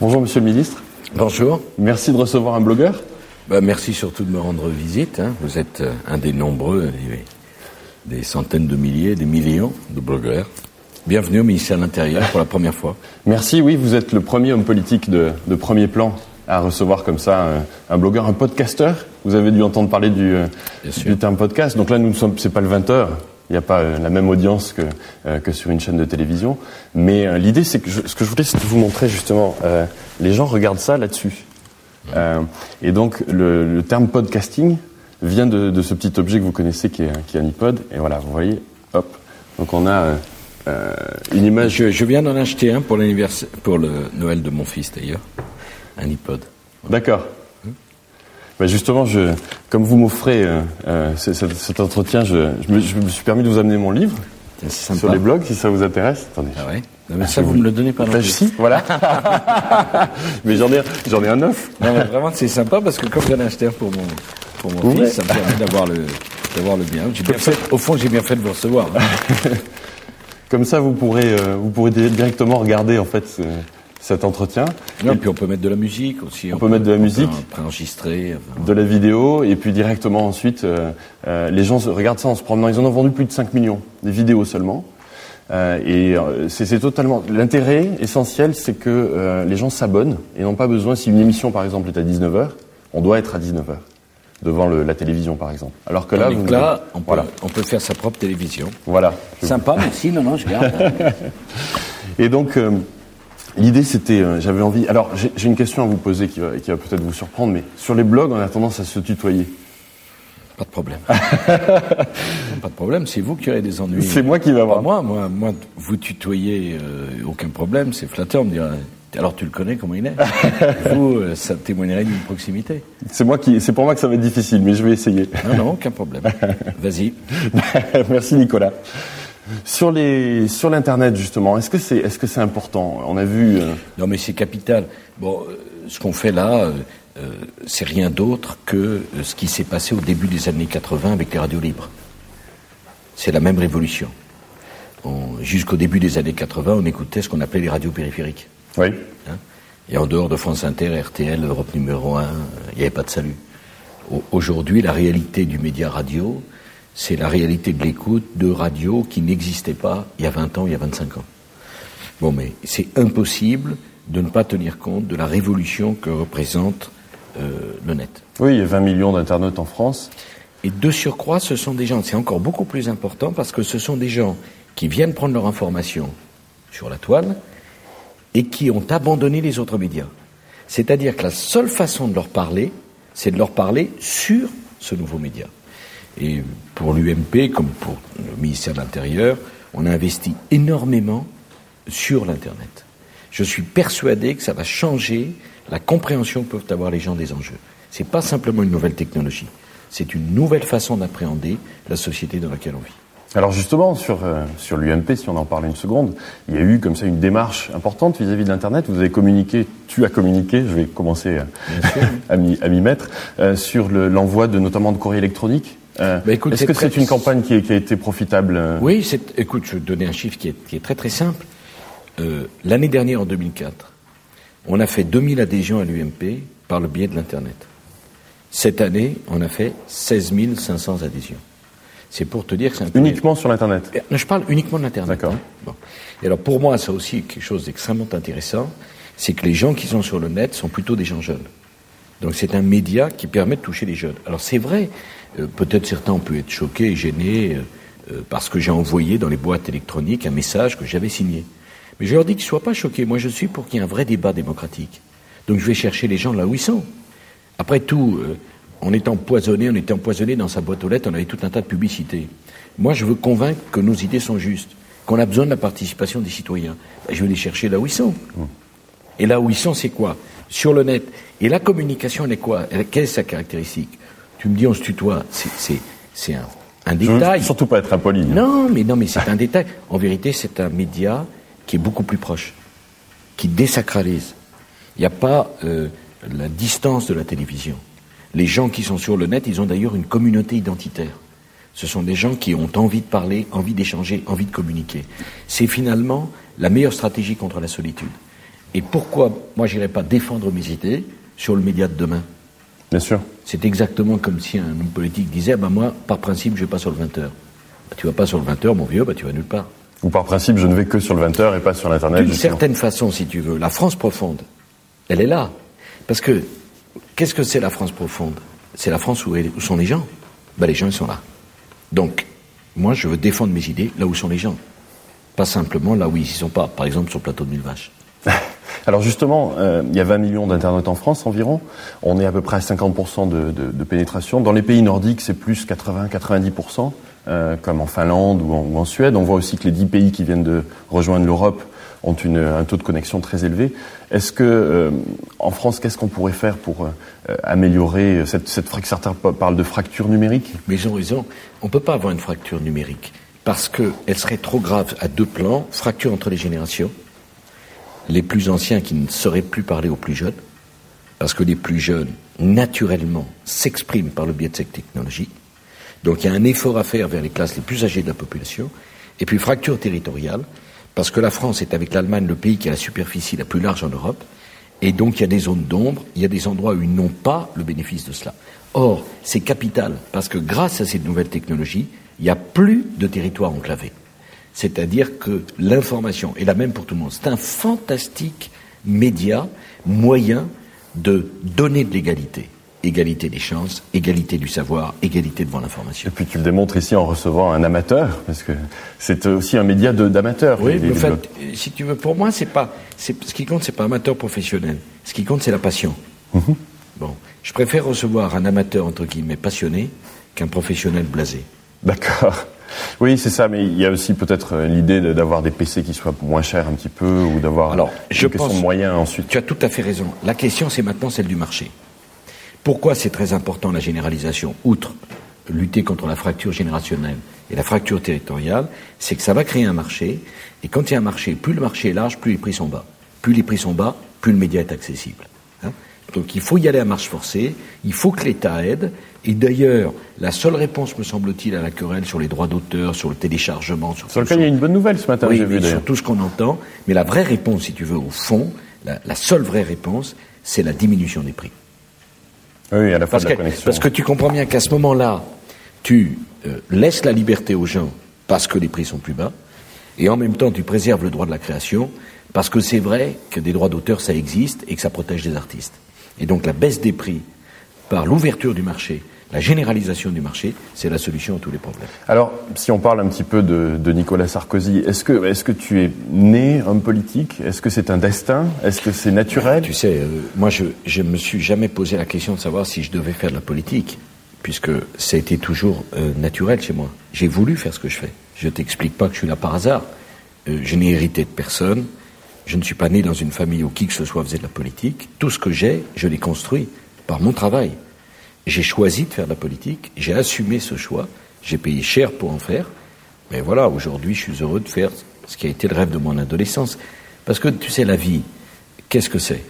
Bonjour Monsieur le Ministre. Bonjour. Merci de recevoir un blogueur. Bah, merci surtout de me rendre visite. Hein. Vous êtes euh, un des nombreux, des, des, centaines de milliers, des millions de blogueurs. Bienvenue au ministère de l'Intérieur pour la première fois. Merci, oui, vous êtes le premier homme politique de, de premier plan à recevoir comme ça un, un, blogueur, un podcasteur. Vous avez dû entendre parler du, euh, du terme podcast. Donc là, nous ne sommes, c'est pas le 20 heures. Il n'y a pas euh, la même audience que, euh, que sur une chaîne de télévision. Mais euh, l'idée, c'est que je, ce que je voulais, c'est de vous montrer justement, les gens regardent ça là-dessus. et donc, le, le, terme podcasting vient de, de, ce petit objet que vous connaissez qui est, qui est un iPod. Et voilà, vous voyez, hop. Donc on a une image. Je, je viens d'en acheter un pour pour le Noël de mon fils d'ailleurs, un iPod. D'accord. Ben justement, je, comme vous m'offrez euh, euh, cet, cet, entretien, je, je, me, je, me, suis permis de vous amener mon livre sur les blogs, si ça vous intéresse. Attendez. Ah ouais non, mais ça, vous me le donnez pas non ben, Si, voilà. mais j'en ai, j'en ai un neuf. Non, mais vraiment, c'est sympa parce que comme j'en ai acheté un pour mon, pour mon fils, ça me permet d'avoir le, d'avoir le bien. bien fait, au fond, j'ai bien fait de vous recevoir. Hein. comme ça, vous pourrez, euh, vous pourrez directement regarder en fait. Ce, cet entretien. et puis on peut mettre de la musique aussi. On, on peut, peut, mettre de la musique, préenregistrer, enfin, de la vidéo, et puis directement ensuite, euh, euh, les gens regardent ça en se promenant. Ils en ont vendu plus de 5 millions, des vidéos seulement. Euh, et euh, c'est totalement l'intérêt essentiel, c'est que euh, les gens s'abonnent et n'ont pas besoin. Si une émission par exemple est à 19 h on doit être à 19 h devant le, la télévision par exemple. Alors que là, vous là, on peut, voilà. on peut faire sa propre télévision. Voilà. Sympa, merci. Non, non, je garde. et donc. L'idée, c'était, euh, j'avais envie. Alors, j'ai une question à vous poser qui va, qui va peut-être vous surprendre, mais sur les blogs, on a tendance à se tutoyer. Pas de problème. pas de problème, c'est vous qui aurez des ennuis. C'est moi qui vais avoir. Moi, moi, moi, vous tutoyez, euh, aucun problème, c'est flatteur, on me dira. Alors tu le connais comment il est? Vous, euh, ça témoignerait d'une proximité. C'est moi qui, c'est pour moi que ça va être difficile, mais je vais essayer. Non, non, aucun problème. Vas-y. Merci Nicolas. Sur les sur l'internet justement, est-ce que c'est est-ce que c'est important? On a vu. Euh... Non, mais c'est capital. Bon, euh, ce qu'on fait là, euh, c'est rien d'autre que ce qui s'est passé au début des années 80 avec les radios libres. C'est la même révolution. Jusqu'au début des années 80, on écoutait ce qu'on appelait les radios périphériques. Oui. Hein? Et en dehors de France Inter, RTL, Europe numéro 1, il n'y avait pas de salut. Aujourd'hui, la réalité du média radio, c'est la réalité de l'écoute de radio qui n'existait pas il y a 20 ans, il y a 25 ans. Bon, mais c'est impossible de ne pas tenir compte de la révolution que représente euh, le net. Oui, il y a 20 millions d'internautes en France. Et de surcroît, ce sont des gens, c'est encore beaucoup plus important parce que ce sont des gens qui viennent prendre leur information sur la toile et qui ont abandonné les autres médias. C'est-à-dire que la seule façon de leur parler, c'est de leur parler sur ce nouveau média. Et pour l'UMP, comme pour le ministère de l'Intérieur, on a investi énormément sur l'Internet. Je suis persuadé que ça va changer la compréhension que peuvent avoir les gens des enjeux. Ce n'est pas simplement une nouvelle technologie, c'est une nouvelle façon d'appréhender la société dans laquelle on vit. Alors justement, sur, euh, sur l'UMP, si on en parle une seconde, il y a eu comme ça une démarche importante vis-à-vis -vis de l'Internet. Vous avez communiqué, tu as communiqué, je vais commencer à, à m'y mettre, euh, sur l'envoi de notamment de courrier électronique euh, bah, Est-ce que c'est une campagne qui, qui, a été profitable euh Oui, écoute, je vais te donner un chiffre qui est, qui est très très simple. Euh, L'année dernière, en 2004, on a fait 2000 adhésions à l'UMP par le biais de l'Internet. Cette année, on a fait 16 500 adhésions. C'est pour te dire que c'est un Uniquement sur l'Internet Je parle uniquement de l'Internet. D'accord. Hein. Bon. Et alors pour moi, ça aussi quelque chose d'extrêmement intéressant, c'est que les gens qui sont sur le net sont plutôt des gens jeunes. Donc c'est un média qui permet de toucher les jeunes. Alors c'est vrai, euh, peut-être certains ont pu être choqués et gênés euh, euh, parce que j'ai envoyé dans les boîtes électroniques un message que j'avais signé. Mais je leur dis qu'ils ne soient pas choqués. Moi, je suis pour qu'il y ait un vrai débat démocratique. Donc je vais chercher les gens là où ils sont. Après tout, on est empoisonné, on était empoisonné dans sa boîte aux lettres, on avait tout un tas de publicités. Moi, je veux convaincre que nos idées sont justes, qu'on a besoin de la participation des citoyens. Ben, je vais les chercher là où ils sont. Et là où ils sont, c'est quoi? Sur le net. Et la communication, elle est quoi? Quelle est sa caractéristique? Tu me dis, on se tutoie. C'est un, un détail. surtout pas être impoli. Hein. Non, mais non, mais c'est un détail. En vérité, c'est un média qui est beaucoup plus proche, qui désacralise. Il n'y a pas euh, la distance de la télévision. Les gens qui sont sur le net, ils ont d'ailleurs une communauté identitaire. Ce sont des gens qui ont envie de parler, envie d'échanger, envie de communiquer. C'est finalement la meilleure stratégie contre la solitude. Et pourquoi moi j'irais pas défendre mes idées sur le média de demain? Bien sûr. C'est exactement comme si un homme politique disait bah moi, par principe, je vais pas sur le 20h. Bah, tu vas pas sur le 20h, mon vieux, bah, tu vas nulle part. Ou par principe, je ne vais que sur le 20h et pas sur l'Internet. D'une certaine façon, si tu veux. La France profonde, elle est là. Parce que, qu'est-ce que c'est la France profonde? C'est la France où, où, sont les gens. Ben, les gens, ils sont là. Donc, moi, je veux défendre mes idées là où sont les gens. Pas simplement là où ils y sont pas. Par exemple, sur le plateau de Mille Vaches. Alors justement, euh, il y a 20 millions d'Internet en France environ. On est à peu près à 50% de, pénétration. Dans les pays nordiques, c'est plus 80-90%, euh, comme en Finlande ou en, Suède. On voit aussi que les 10 pays qui viennent de rejoindre l'Europe ont un taux de connexion très élevé. Est-ce que, euh, en France, qu'est-ce qu'on pourrait faire pour euh, améliorer cette, cette certains parlent de fracture numérique? Mais ils ont raison. On ne peut pas avoir une fracture numérique parce qu'elle serait trop grave à deux plans. Fracture entre les générations les plus anciens qui ne sauraient plus parler aux plus jeunes, parce que les plus jeunes, naturellement, s'expriment par le biais de cette technologie. Donc il y a un effort à faire vers les classes les plus âgées de la population. Et puis fracture territoriale, parce que la France est avec l'Allemagne le pays qui a la superficie la plus large en Europe. Et donc il y a des zones d'ombre, il y a des endroits où ils n'ont pas le bénéfice de cela. Or, c'est capital, parce que grâce à cette nouvelle technologie, il n'y a plus de territoire enclavé. C'est-à-dire que l'information est la même pour tout le monde. C'est un fantastique média, moyen de donner de l'égalité. Égalité des chances, égalité du savoir, égalité devant l'information. Et puis tu le démontres ici en recevant un amateur, parce que c'est aussi un média d'amateurs. Oui, fait, si tu veux, pour moi, c'est pas, ce qui compte, c'est pas amateur professionnel. Ce qui compte, c'est la passion. -hmm. Bon, je préfère recevoir un amateur entre guillemets passionné qu'un professionnel blasé. D'accord. Oui, c'est ça, mais il y a aussi peut-être euh, l'idée d'avoir des PC qui soient moins chers un petit peu, ou d'avoir Alors, je question de moyens ensuite. Tu as tout à fait raison. La question, c'est maintenant celle du marché. Pourquoi c'est très important la généralisation, outre lutter contre la fracture générationnelle et la fracture territoriale, c'est que ça va créer un marché, et quand il y a un marché, plus le marché est large, plus les prix sont bas. Plus les prix sont bas, plus le média est accessible. Hein Donc il faut y aller à marche forcée, il faut que l'État aide, et d'ailleurs, la seule réponse, me semble-t-il, à la querelle sur les droits d'auteur, sur le téléchargement, sur, sur lequel il y a une bonne nouvelle ce matin, oui, j'ai vu sur tout ce qu'on entend, mais la vraie réponse, si tu veux, au fond, la, la seule vraie réponse, c'est la diminution des prix. Oui, à la fin parce de la que, connexion. Parce que tu comprends bien qu'à ce moment-là, tu euh, laisses la liberté aux gens parce que les prix sont plus bas, et en même temps, tu préserves le droit de la création, parce que c'est vrai que des droits d'auteur, ça existe et que ça protège les artistes. Et donc la baisse des prix par l'ouverture du marché, la généralisation du marché, c'est la solution à tous les problèmes. Alors, si on parle un petit peu de, de Nicolas Sarkozy, est-ce que, est que tu es né homme politique? Est-ce que c'est un destin? Est-ce que c'est naturel? Tu sais, euh, moi, je ne me suis jamais posé la question de savoir si je devais faire de la politique, puisque ça a été toujours euh, naturel chez moi. J'ai voulu faire ce que je fais. Je t'explique pas que je suis là par hasard. Euh, je n'ai hérité de personne. Je ne suis pas né dans une famille où qui que ce soit faisait de la politique. Tout ce que j'ai, je l'ai construit par mon travail. J'ai choisi de faire de la politique, j'ai assumé ce choix, j'ai payé cher pour en faire, mais voilà, aujourd'hui je suis heureux de faire ce qui a été le rêve de mon adolescence. Parce que tu sais, la vie, qu'est-ce que c'est?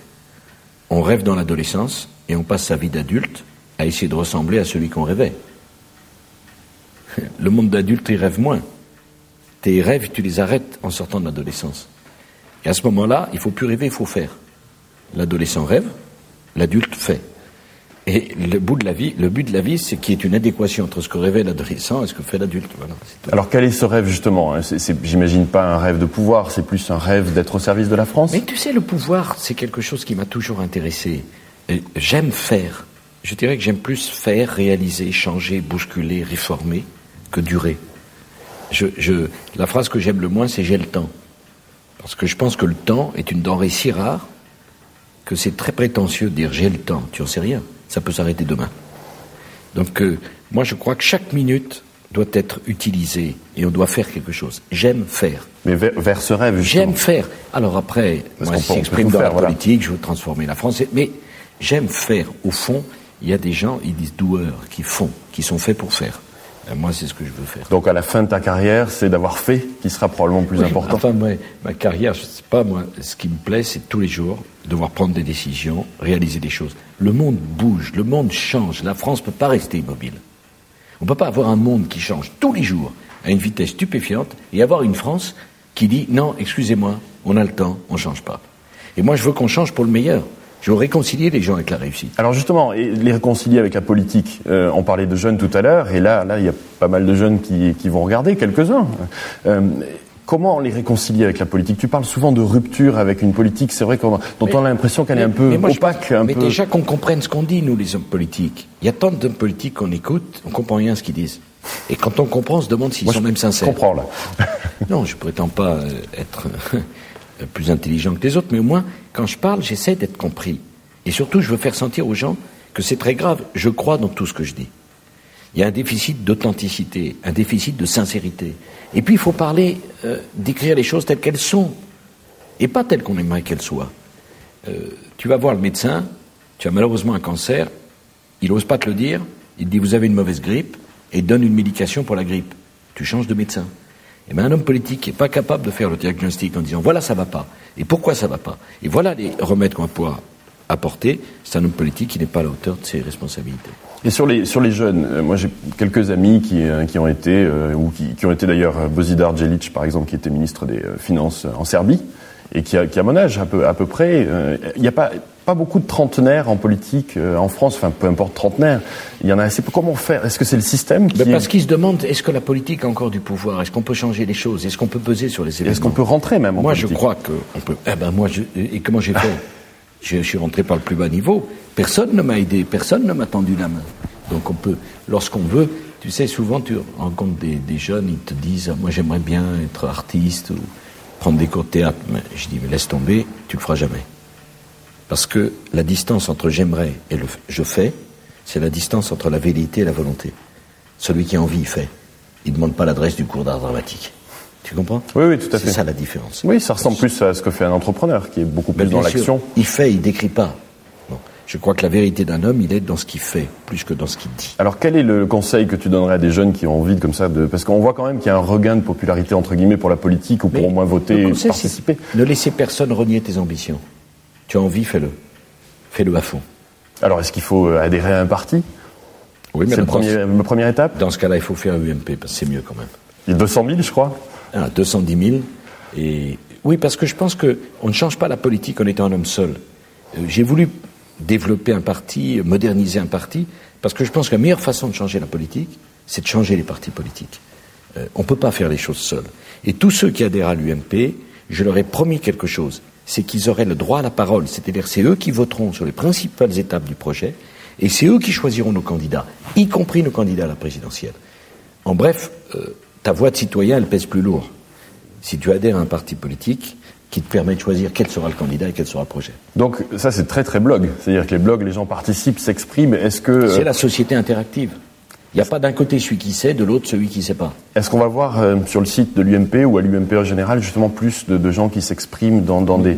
On rêve dans l'adolescence et on passe sa vie d'adulte à essayer de ressembler à celui qu'on rêvait. Le monde d'adulte, il rêve moins. Tes rêves, tu les arrêtes en sortant de l'adolescence. Et à ce moment-là, il faut plus rêver, il faut faire. L'adolescent rêve, l'adulte fait. Et le bout de la vie, le but de la vie, c'est qu'il y ait une adéquation entre ce que rêvait l'adolescent et ce que fait l'adulte. Voilà, Alors quel est ce rêve justement hein? J'imagine pas un rêve de pouvoir, c'est plus un rêve d'être au service de la France? Mais tu sais, le pouvoir, c'est quelque chose qui m'a toujours intéressé. J'aime faire. Je dirais que j'aime plus faire, réaliser, changer, bousculer, réformer que durer. Je, je, la phrase que j'aime le moins, c'est j'ai le temps. Parce que je pense que le temps est une denrée si rare que c'est très prétentieux de dire j'ai le temps. Tu en sais rien. Ça peut s'arrêter demain. Donc, euh, moi, je crois que chaque minute doit être utilisée et on doit faire quelque chose. J'aime faire. Mais vers, vers ce rêve, justement. J'aime faire. Alors après, Parce moi, si j'exprime dans la faire, voilà. politique, je veux transformer la France. Mais j'aime faire. Au fond, il y a des gens, ils disent doueurs, qui font, qui sont faits pour faire. Et moi, c'est ce que je veux faire. Donc à la fin de ta carrière, c'est d'avoir fait qui sera probablement le plus Oui, important. Enfin, moi, ma carrière, je sais pas, moi, ce qui me plaît, c'est tous les jours devoir prendre des décisions, réaliser des choses. Le monde bouge, le monde change. La France ne peut pas rester immobile. On ne peut pas avoir un monde qui change tous les jours à une vitesse stupéfiante et avoir une France qui dit non, excusez-moi, on a le temps, on ne change pas. Et moi, je veux qu'on change pour le meilleur. Je veux réconcilier les gens avec la réussite. Alors justement, les réconcilier avec la politique. Euh, on parlait de jeunes tout à l'heure, et là, là, il y a pas mal de jeunes qui, qui vont regarder, quelques-uns. Euh, comment les réconcilier avec la politique? Tu parles souvent de rupture avec une politique, c'est vrai qu'on, dont on a l'impression qu'elle est un peu mais opaque. mais déjà qu'on comprenne ce qu'on dit, nous, les hommes politiques. Il y a tant d'hommes politiques qu'on écoute, on comprend rien à ce qu'ils disent. Et quand on comprend, on se demande s'ils sont même sincères. Je comprends là. non, je prétends pas euh, être plus intelligent que les autres, mais au moins, quand je parle, j'essaie d'être compris. Et surtout, je veux faire sentir aux gens que c'est très grave. Je crois dans tout ce que je dis. Il y a un déficit d'authenticité, un déficit de sincérité. Et puis, il faut parler, euh, d'écrire les choses telles qu'elles sont, et pas telles qu'on aimerait qu'elles soient. Euh, tu vas voir le médecin, tu as malheureusement un cancer, il n'ose pas te le dire, il dit vous avez une mauvaise grippe, et donne une médication pour la grippe. Tu changes de médecin. Et eh bien un homme politique n'est pas capable de faire le diagnostic en disant voilà ça va pas, et pourquoi ça va pas, et voilà les remèdes qu'on va pouvoir apporter, c'est un homme politique qui n'est pas à la hauteur de ses responsabilités. Et sur les, sur les jeunes, euh, moi j'ai quelques amis qui, euh, qui ont été, euh, ou qui, qui, ont été d'ailleurs, Bozidar Djelic par exemple, qui était ministre des Finances en Serbie, et qui a, qui a mon âge à peu, à peu près. Il n'y a pas, pas beaucoup de trentenaires en politique en France, enfin peu importe trentenaires. Il y en a assez peu. Comment faire Est-ce que c'est le système qui... Parce qu'ils se demandent, est-ce que la politique a encore du pouvoir? Est-ce qu'on peut changer les choses? Est-ce qu'on peut peser sur les événements Est-ce qu'on peut rentrer même en Moi politique? je crois qu'on peut... Eh ben moi, je... et comment j'ai fait? je, suis rentré par le plus bas niveau. Personne ne m'a aidé, personne ne m'a tendu la main. Donc on peut, lorsqu'on veut, tu sais, souvent tu rencontres des, jeunes, ils te disent, moi j'aimerais bien être artiste ou prendre des cours de théâtre. Mais je dis, mais laisse tomber, tu le feras jamais. Parce que la distance entre j'aimerais et le je fais, c'est la distance entre la vérité et la volonté. Celui qui a envie, il fait. Il ne demande pas l'adresse du cours d'art dramatique. Tu comprends Oui, oui, tout à fait. C'est ça la différence. Oui, ça ressemble plus à ce que fait un entrepreneur, qui est beaucoup plus dans l'action. Il fait, il décrit pas. Je crois que la vérité d'un homme, il est dans ce qu'il fait, plus que dans ce qu'il dit. Alors, quel est le conseil que tu donnerais à des jeunes qui ont envie de, comme ça, de... parce qu'on voit quand même qu'il y a un regain de popularité entre guillemets pour la politique ou pour au moins voter, participer. Ne laissez personne renier tes ambitions. Tu as envie, fais-le, fais-le à fond. Alors, est-ce qu'il faut euh, adhérer à un parti? Oui, mais c'est la première étape? Dans ce cas-là, il faut faire UMP parce que c'est mieux quand même. Il y a 200 000, je crois. Ah, 210 000. Et oui, parce que je pense que on ne change pas la politique en étant un homme seul. Euh, j'ai voulu développer un parti, moderniser un parti, parce que je pense que la meilleure façon de changer la politique, c'est de changer les partis politiques. Euh, on ne peut pas faire les choses seuls. Et tous ceux qui adhèrent à l'UMP, je leur ai promis quelque chose, c'est qu'ils auraient le droit à la parole, c'est-à-dire c'est eux qui voteront sur les principales étapes du projet, et c'est eux qui choisiront nos candidats, y compris nos candidats à la présidentielle. En bref, euh, ta voix de citoyen, elle pèse plus lourd. Si tu adhères à un parti politique, qui te permet de choisir quel sera le candidat et quel sera le projet. Donc ça c'est très très blog, c'est-à-dire que les blogs, les gens participent, s'expriment. Est-ce que c'est la société interactive Il n'y a pas d'un côté celui qui sait, de l'autre celui qui ne sait pas. Est-ce qu'on va voir euh, sur le site de l'UMP ou à l'UMP en général justement plus de, gens qui s'expriment dans, dans des...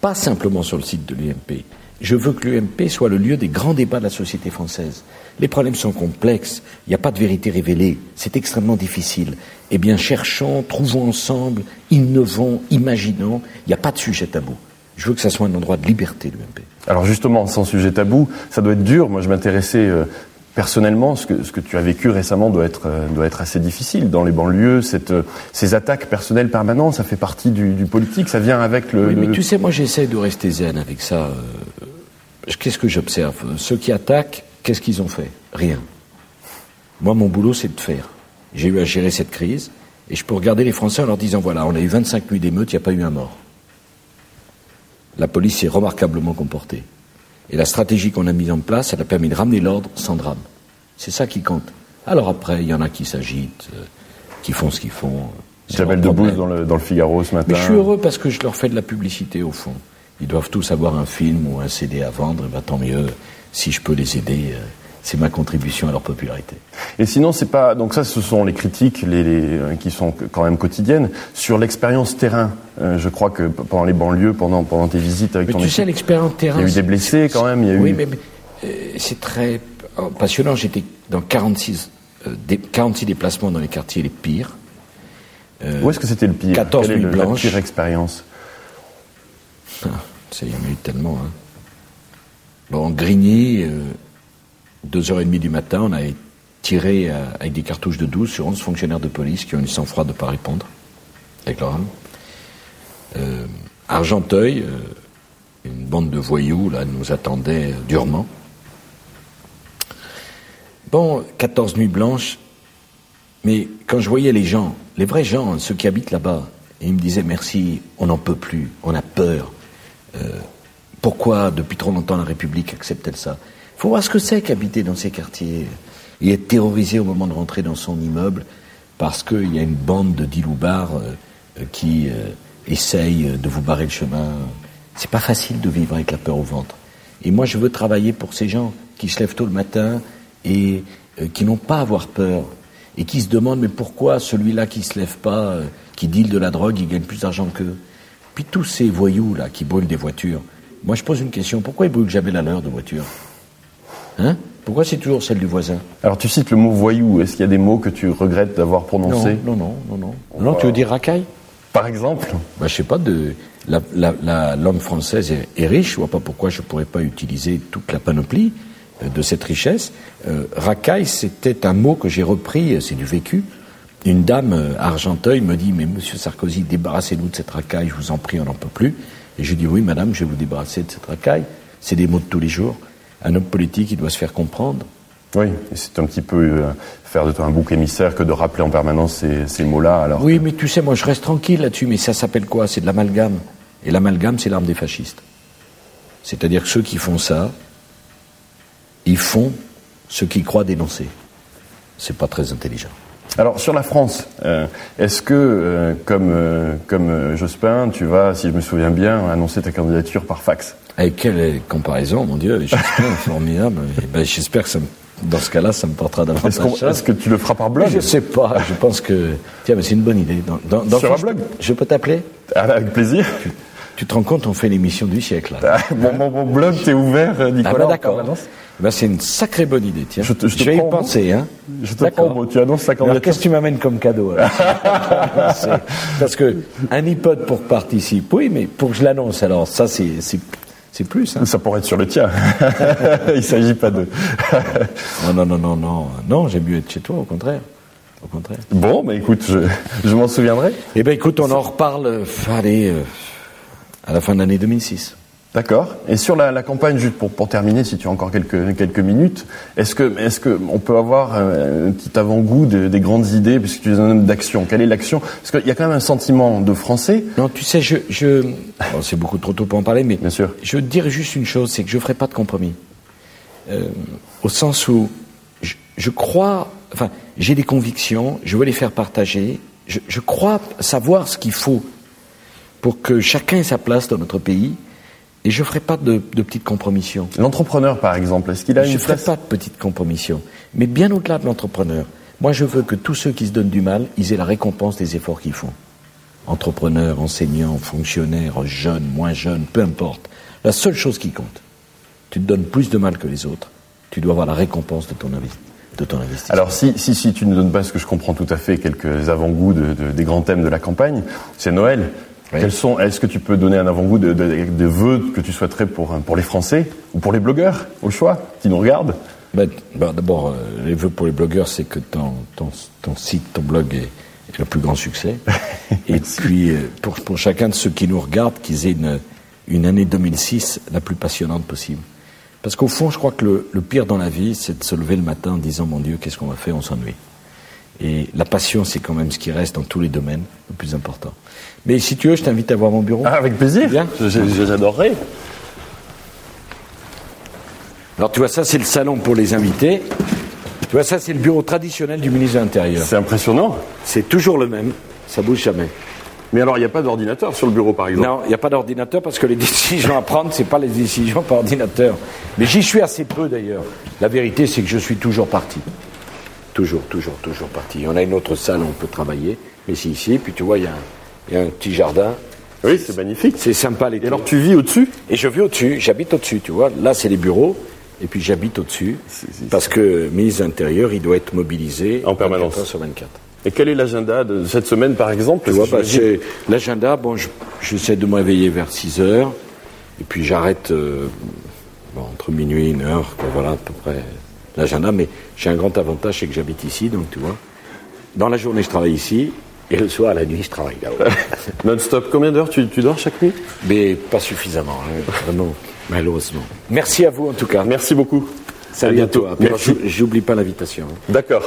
Pas simplement sur le site de l'UMP. Je veux que l'UMP soit le lieu des grands débats de la société française. Les problèmes sont complexes, il n'y a pas de vérité révélée, c'est extrêmement difficile. Eh bien, cherchons, trouvons ensemble, innovons, imaginons, il n'y a pas de sujet tabou. Je veux que ça soit un endroit de liberté, l'UMP. Alors justement, sans sujet tabou, ça doit être dur. Moi, je m'intéressais euh, personnellement, ce que, ce que tu as vécu récemment doit être, euh, doit être assez difficile. Dans les banlieues, cette, euh, ces attaques personnelles permanentes, ça fait partie du, du politique, ça vient avec le... Oui, mais tu sais, moi j'essaie de rester zen avec ça. Qu'est-ce que j'observe? Ceux qui attaquent, qu'est-ce qu'ils ont fait? Rien. Moi, mon boulot, c'est de faire. J'ai eu à gérer cette crise, et je peux regarder les Français en leur disant, voilà, on a eu 25 nuits d'émeute, il n'y a pas eu un mort. La police s'est remarquablement comportée. Et la stratégie qu'on a mise en place, elle a permis de ramener l'ordre sans drame. C'est ça qui compte. Alors après, il y en a qui s'agitent, euh, qui font ce qu'ils font. Jamel Debbouze dans le, dans le Figaro ce matin. Mais je suis heureux parce que je leur fais de la publicité au fond. Ils doivent tous avoir un film ou un CD à vendre, et ben, tant mieux. Si je peux les aider, euh, c'est ma contribution à leur popularité. Et sinon, c'est pas donc ça, ce sont les critiques, les, euh, qui sont quand même quotidiennes sur l'expérience terrain. Euh, je crois que pendant les banlieues, pendant pendant tes visites avec mais ton tu sais, l'expérience terrain. Il y a eu des blessés quand même. Il y a oui, eu... mais, c'est très passionnant. J'étais dans 46 46 déplacements dans les quartiers les pires. Où est-ce que c'était le pire? 14 Quelle nuits est blanches. La pire expérience? Il y en a eu tellement. Hein. Bon, Grigny, euh, deux heures et demie du matin, on a tiré euh, avec des cartouches de 12 sur 11 fonctionnaires de police qui ont eu sang-froid de ne pas répondre avec leur arme. Euh, Argenteuil, bande de voyous là nous attendait durement. Bon, 14 nuits blanches, mais quand je voyais les gens, les vrais gens, ceux qui habitent là-bas, et ils me disaient merci, on n'en peut plus, on a peur. Euh, pourquoi depuis trop longtemps la République accepte-t-elle ça? Il faut voir ce que c'est qu'habiter dans ces quartiers et être terrorisé au moment de rentrer dans son immeuble parce qu'il y a une bande de diloubards euh, qui euh, essayent de vous barrer le chemin. C'est pas facile de vivre avec la peur au ventre. Et moi, je veux travailler pour ces gens qui se lèvent tôt le matin et qui n'ont pas à avoir peur et qui se demandent mais pourquoi celui-là qui se lève pas, qui deal de la drogue, il gagne plus d'argent qu'eux? Puis tous ces voyous là qui brûlent des voitures, moi, je pose une question. Pourquoi ils brûlent jamais la leur de voiture Hein Pourquoi c'est toujours celle du voisin Alors, tu cites le mot voyou. Est-ce qu'il y a des mots que tu regrettes d'avoir prononcés Non, non, non, non. Non, tu veux dire racaille Par exemple bah, Je sais pas, de, la, langue française est, riche. Je vois pas pourquoi je pourrais pas utiliser toute la panoplie euh, de cette richesse. Euh, racaille, c'était un mot que j'ai repris, euh, c'est du vécu. Une dame à Argenteuil me dit, mais monsieur Sarkozy, débarrassez-nous de cette racaille, je vous en prie, on n'en peut plus. Et je dis oui, madame, je vais vous débarrasser de cette racaille. C'est des mots de tous les jours. Un homme politique, il doit se faire comprendre. Oui, c'est un petit peu euh, faire de toi un bouc émissaire que de rappeler en permanence ces, mots-là. Alors oui, mais tu sais, moi je reste tranquille là-dessus, mais ça s'appelle quoi? C'est de l'amalgame. Et l'amalgame, c'est l'arme des fascistes. C'est-à-dire que ceux qui font ça, ils font ce qu'ils croient dénoncer. C'est pas très intelligent. Alors sur la France, euh, est-ce que, euh, comme, euh, comme Jospin, tu vas, si je me souviens bien, annoncer ta candidature par fax? Avec quelle comparaison, mon Dieu, Jospin formidable. Ben, J'espère que dans ce cas-là, ça me portera davantage. Est-ce est que tu le feras par blog? Je sais pas. Je pense que tiens, mais c'est une bonne idée. Dans, dans, Sur un blog? Je peux t'appeler? Ah, Avec plaisir. Tu, te rends compte, on fait l'émission du siècle. Là. Ah, mon, mon, blog, t'es ouvert, Nicolas. Ah ben d'accord. Ben, c'est une sacrée bonne idée, tiens. Je, te, je, vais y penser, hein. Je te prends Tu annonces ça Alors, qu'est-ce que tu m'amènes comme cadeau Parce que un iPod pour participer, oui, mais pour que je l'annonce, alors ça, c'est c'est plus. Hein. Ça pourrait être sur le tien. Il ne s'agit pas de. non, non, non, non, non. Non, j'ai mieux être chez toi, au contraire. Au contraire. Bon, bah écoute, je, je m'en souviendrai. Eh ben écoute, on en reparle, euh, allez, euh, à la fin de l'année 2006. D'accord. Et sur la, la, campagne, juste pour, pour terminer, si tu as encore quelques, quelques minutes, est-ce que est-ce que on peut avoir euh, un petit avant-goût des grandes idées, puisque tu es un homme d'action? Quelle est l'action? Parce qu'il y a quand même un sentiment de français. Non, tu sais, je, je... c'est beaucoup trop tôt pour en parler, mais Bien sûr. je veux te dire juste une chose, c'est que je ne ferai pas de compromis. Euh, au sens où je, je crois, enfin, j'ai des convictions, je veux les faire partager. Je, je crois savoir ce qu'il faut pour que chacun ait sa place dans notre pays et je ne ferai pas de, de petites compromissions. L'entrepreneur, par exemple, est-ce qu'il a je une Je ne ferai pas de petites compromissions. Mais bien au-delà de l'entrepreneur, moi je veux que tous ceux qui se donnent du mal, ils aient la récompense des efforts qu'ils font. Entrepreneurs, enseignants, fonctionnaires, jeunes, moins jeunes, peu importe. La seule chose qui compte, tu te donnes plus de mal que les autres, tu dois avoir la récompense de ton, de ton investissement. Alors si, si, si tu ne donnes pas ce que je comprends tout à fait, quelques avant-goûts de, de, des grands thèmes de la campagne, c'est Noël. Quels sont Est-ce que tu peux donner un avant-goût de, de, vœux que tu souhaiterais pour, pour les Français ou pour les blogueurs, au choix, qui nous regardent? Ben, ben, D'abord, euh, les vœux pour les blogueurs, c'est que ton, ton, ton, site, ton blog est, le plus grand succès. Et puis, euh, pour, pour chacun de ceux qui nous regardent, qu'ils aient une, une année 2006 la plus passionnante possible. Parce qu'au fond, je crois que le, le pire dans la vie, c'est de se lever le matin en disant, mon Dieu, qu'est-ce qu'on va faire? On s'ennuie. Et la passion, c'est quand même ce qui reste dans tous les domaines, le plus important. Mais si tu veux, je t'invite à voir mon bureau. Ah, avec plaisir. Bien. J'adorerais. Alors, tu vois, ça, c'est le salon pour les invités. Tu vois, ça, c'est le bureau traditionnel du ministre de l'Intérieur. C'est impressionnant. C'est toujours le même. Ça bouge jamais. Mais alors, il n'y a pas d'ordinateur sur le bureau, par exemple? Non, il n'y a pas d'ordinateur parce que les décisions à prendre, ce pas les décisions par ordinateur. Mais j'y suis assez peu, d'ailleurs. La vérité, c'est que je suis toujours parti. Toujours, toujours, toujours parti. On a une autre salle où on peut travailler, mais c'est ici. Puis tu vois, il y a un y a un petit jardin. Oui, c'est magnifique. C'est sympa l'été. Et alors tu vis au-dessus? Et je vis au-dessus, j'habite au-dessus, tu vois. Là, c'est les bureaux, et puis j'habite au-dessus. Parce que ministre intérieur, il doit être mobilisé en permanence sur 24. Et quel est l'agenda de cette semaine, par exemple? Tu vois, bah, l'agenda, bon, j'essaie de me réveiller vers 6 heures, et puis j'arrête euh, entre minuit et une heure, voilà à peu près l'agenda. Mais j'ai un grand avantage, c'est que j'habite ici, donc tu vois. Dans la journée, je travaille ici, Et le soir, la nuit, je travaille là-haut. Non-stop. Combien d'heures tu, dors chaque nuit? Mais pas suffisamment, hein, vraiment, malheureusement. Merci à vous en tout cas. Merci beaucoup. À bientôt. J'oublie pas l'invitation. D'accord.